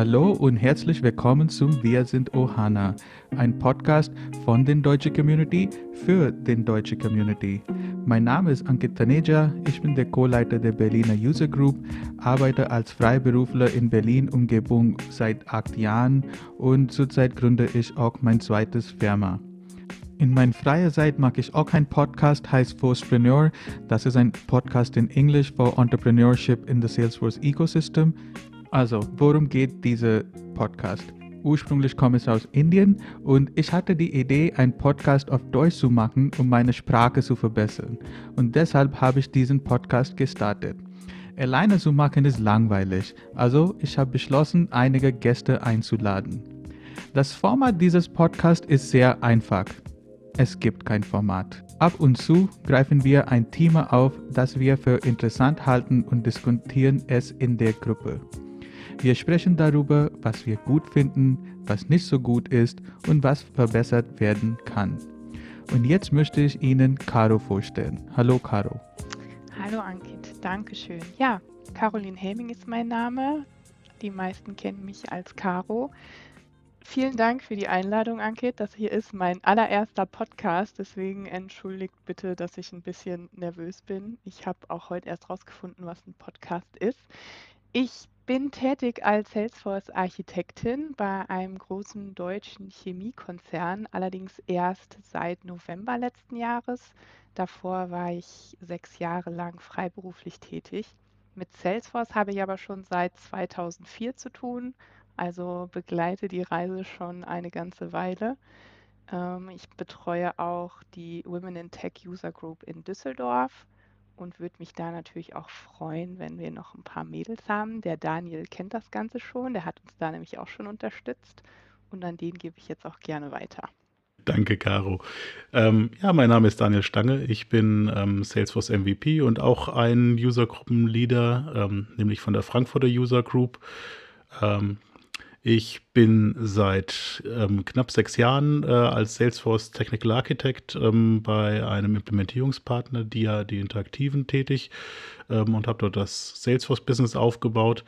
Hallo und herzlich willkommen zum Wir sind Ohana, ein Podcast von den Deutsche Community für den Deutsche Community. Mein Name ist Ankit Taneja, ich bin der Co-Leiter der Berliner User Group, arbeite als Freiberufler in Berlin Umgebung seit acht Jahren und zurzeit gründe ich auch mein zweites Firma. In meiner freien Zeit mag ich auch einen Podcast, heißt Forcepreneur. Das ist ein Podcast in Englisch für Entrepreneurship in the Salesforce Ecosystem. Also, worum geht dieser Podcast? Ursprünglich komme ich aus Indien und ich hatte die Idee, einen Podcast auf Deutsch zu machen, um meine Sprache zu verbessern. Und deshalb habe ich diesen Podcast gestartet. Alleine zu machen ist langweilig, also ich habe beschlossen, einige Gäste einzuladen. Das Format dieses Podcasts ist sehr einfach. Es gibt kein Format. Ab und zu greifen wir ein Thema auf, das wir für interessant halten und diskutieren es in der Gruppe. Wir sprechen darüber, was wir gut finden, was nicht so gut ist und was verbessert werden kann. Und jetzt möchte ich Ihnen Caro vorstellen. Hallo Caro. Hallo Ankit, Dankeschön. Ja, Caroline Helming ist mein Name. Die meisten kennen mich als Caro. Vielen Dank für die Einladung, Ankit. Das hier ist mein allererster Podcast, deswegen entschuldigt bitte, dass ich ein bisschen nervös bin. Ich habe auch heute erst rausgefunden, was ein Podcast ist. Ich bin tätig als Salesforce-Architektin bei einem großen deutschen Chemiekonzern, allerdings erst seit November letzten Jahres. Davor war ich sechs Jahre lang freiberuflich tätig. Mit Salesforce habe ich aber schon seit 2004 zu tun, also begleite die Reise schon eine ganze Weile. Ähm, ich betreue auch die Women in Tech User Group in Düsseldorf und würde mich da natürlich auch freuen, wenn wir noch ein paar Mädels haben. Der Daniel kennt das Ganze schon, der hat uns da nämlich auch schon unterstützt und an den gebe ich jetzt auch gerne weiter. Danke, Caro. Ähm, ja, mein Name ist Daniel Stange. Ich bin ähm, Salesforce MVP und auch ein User-Gruppen-Leader, ähm, nämlich von der Frankfurter User Group. Ich bin seit ähm, knapp sechs Jahren äh, als Salesforce Technical Architect ähm, bei einem Implementierungspartner, die ja die Interaktiven, tätig ähm, und habe dort das Salesforce-Business aufgebaut.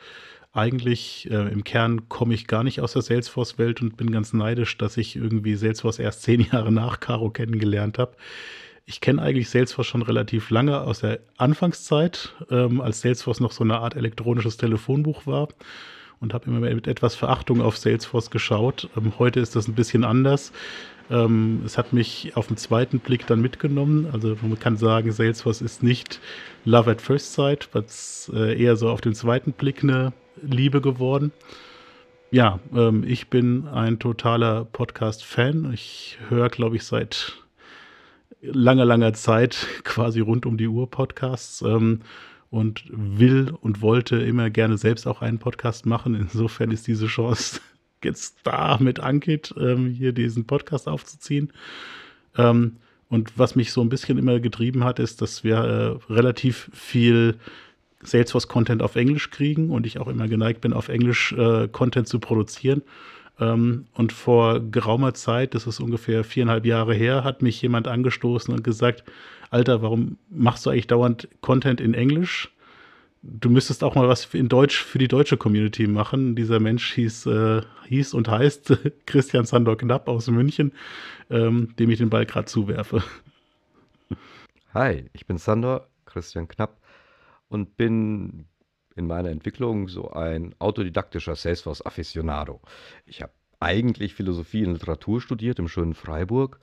Eigentlich äh, im Kern komme ich gar nicht aus der Salesforce-Welt und bin ganz neidisch, dass ich irgendwie Salesforce erst zehn Jahre nach Caro kennengelernt habe. Ich kenne eigentlich Salesforce schon relativ lange aus der Anfangszeit, ähm, als Salesforce noch so eine Art elektronisches Telefonbuch war und habe immer mit etwas Verachtung auf Salesforce geschaut. Ähm, heute ist das ein bisschen anders. Ähm, es hat mich auf den zweiten Blick dann mitgenommen. Also man kann sagen, Salesforce ist nicht Love at First Sight, was äh, eher so auf den zweiten Blick eine Liebe geworden. Ja, ähm, ich bin ein totaler Podcast-Fan. Ich höre, glaube ich, seit langer, langer Zeit quasi rund um die Uhr Podcasts. Ähm, und will und wollte immer gerne selbst auch einen Podcast machen. Insofern ist diese Chance jetzt da mit Ankit ähm, hier diesen Podcast aufzuziehen. Ähm, und was mich so ein bisschen immer getrieben hat, ist, dass wir äh, relativ viel Salesforce-Content auf Englisch kriegen und ich auch immer geneigt bin, auf Englisch äh, Content zu produzieren. Ähm, und vor geraumer Zeit, das ist ungefähr viereinhalb Jahre her, hat mich jemand angestoßen und gesagt, Alter, warum machst du eigentlich dauernd Content in Englisch? Du müsstest auch mal was in Deutsch für die deutsche Community machen. Dieser Mensch hieß, äh, hieß und heißt Christian Sandor Knapp aus München, ähm, dem ich den Ball gerade zuwerfe. Hi, ich bin Sandor, Christian Knapp und bin in meiner Entwicklung so ein autodidaktischer Salesforce-Afficionado. Ich habe eigentlich Philosophie und Literatur studiert im schönen Freiburg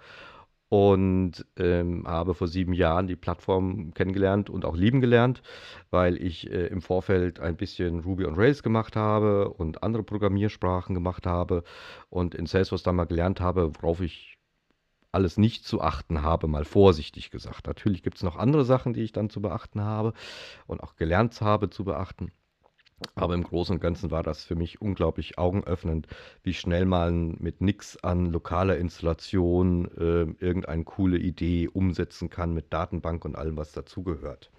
und ähm, habe vor sieben Jahren die Plattform kennengelernt und auch lieben gelernt, weil ich äh, im Vorfeld ein bisschen Ruby on Rails gemacht habe und andere Programmiersprachen gemacht habe und in Salesforce dann mal gelernt habe, worauf ich alles nicht zu achten habe, mal vorsichtig gesagt. Natürlich gibt es noch andere Sachen, die ich dann zu beachten habe und auch gelernt habe zu beachten. Aber im Großen und Ganzen war das für mich unglaublich augenöffnend, wie schnell man mit nichts an lokaler Installation äh, irgendeine coole Idee umsetzen kann mit Datenbank und allem, was dazugehört.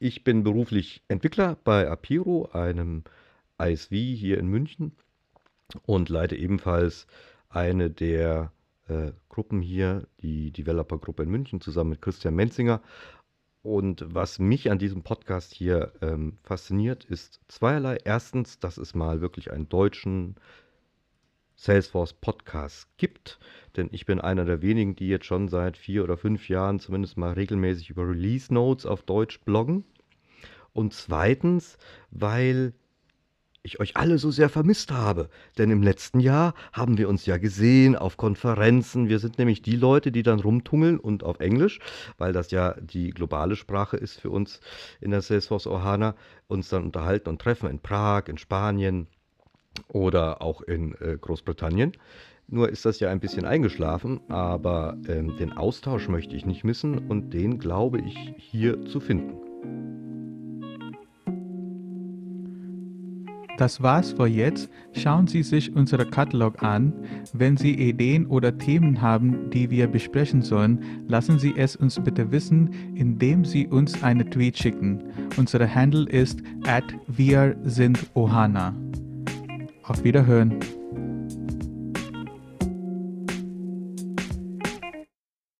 Ich bin beruflich Entwickler bei Apiro, einem ISV hier in München und leite ebenfalls eine der äh, Gruppen hier, die Developer-Gruppe in München, zusammen mit Christian Menzinger. Und was mich an diesem Podcast hier ähm, fasziniert, ist zweierlei. Erstens, dass es mal wirklich einen deutschen Salesforce Podcast gibt, denn ich bin einer der wenigen, die jetzt schon seit vier oder fünf Jahren zumindest mal regelmäßig über Release Notes auf Deutsch bloggen. Und zweitens, weil ich euch alle so sehr vermisst habe. Denn im letzten Jahr haben wir uns ja gesehen auf Konferenzen. Wir sind nämlich die Leute, die dann rumtungeln und auf Englisch, weil das ja die globale Sprache ist für uns in der Salesforce Ohana, uns dann unterhalten und treffen in Prag, in Spanien oder auch in äh, Großbritannien. Nur ist das ja ein bisschen eingeschlafen, aber ähm, den Austausch möchte ich nicht missen und den glaube ich hier zu finden. Das war's für jetzt. Schauen Sie sich unseren Katalog an. Wenn Sie Ideen oder Themen haben, die wir besprechen sollen, lassen Sie es uns bitte wissen, indem Sie uns eine Tweet schicken. Unser Handle ist at wir sind Ohana. Auf Wiederhören.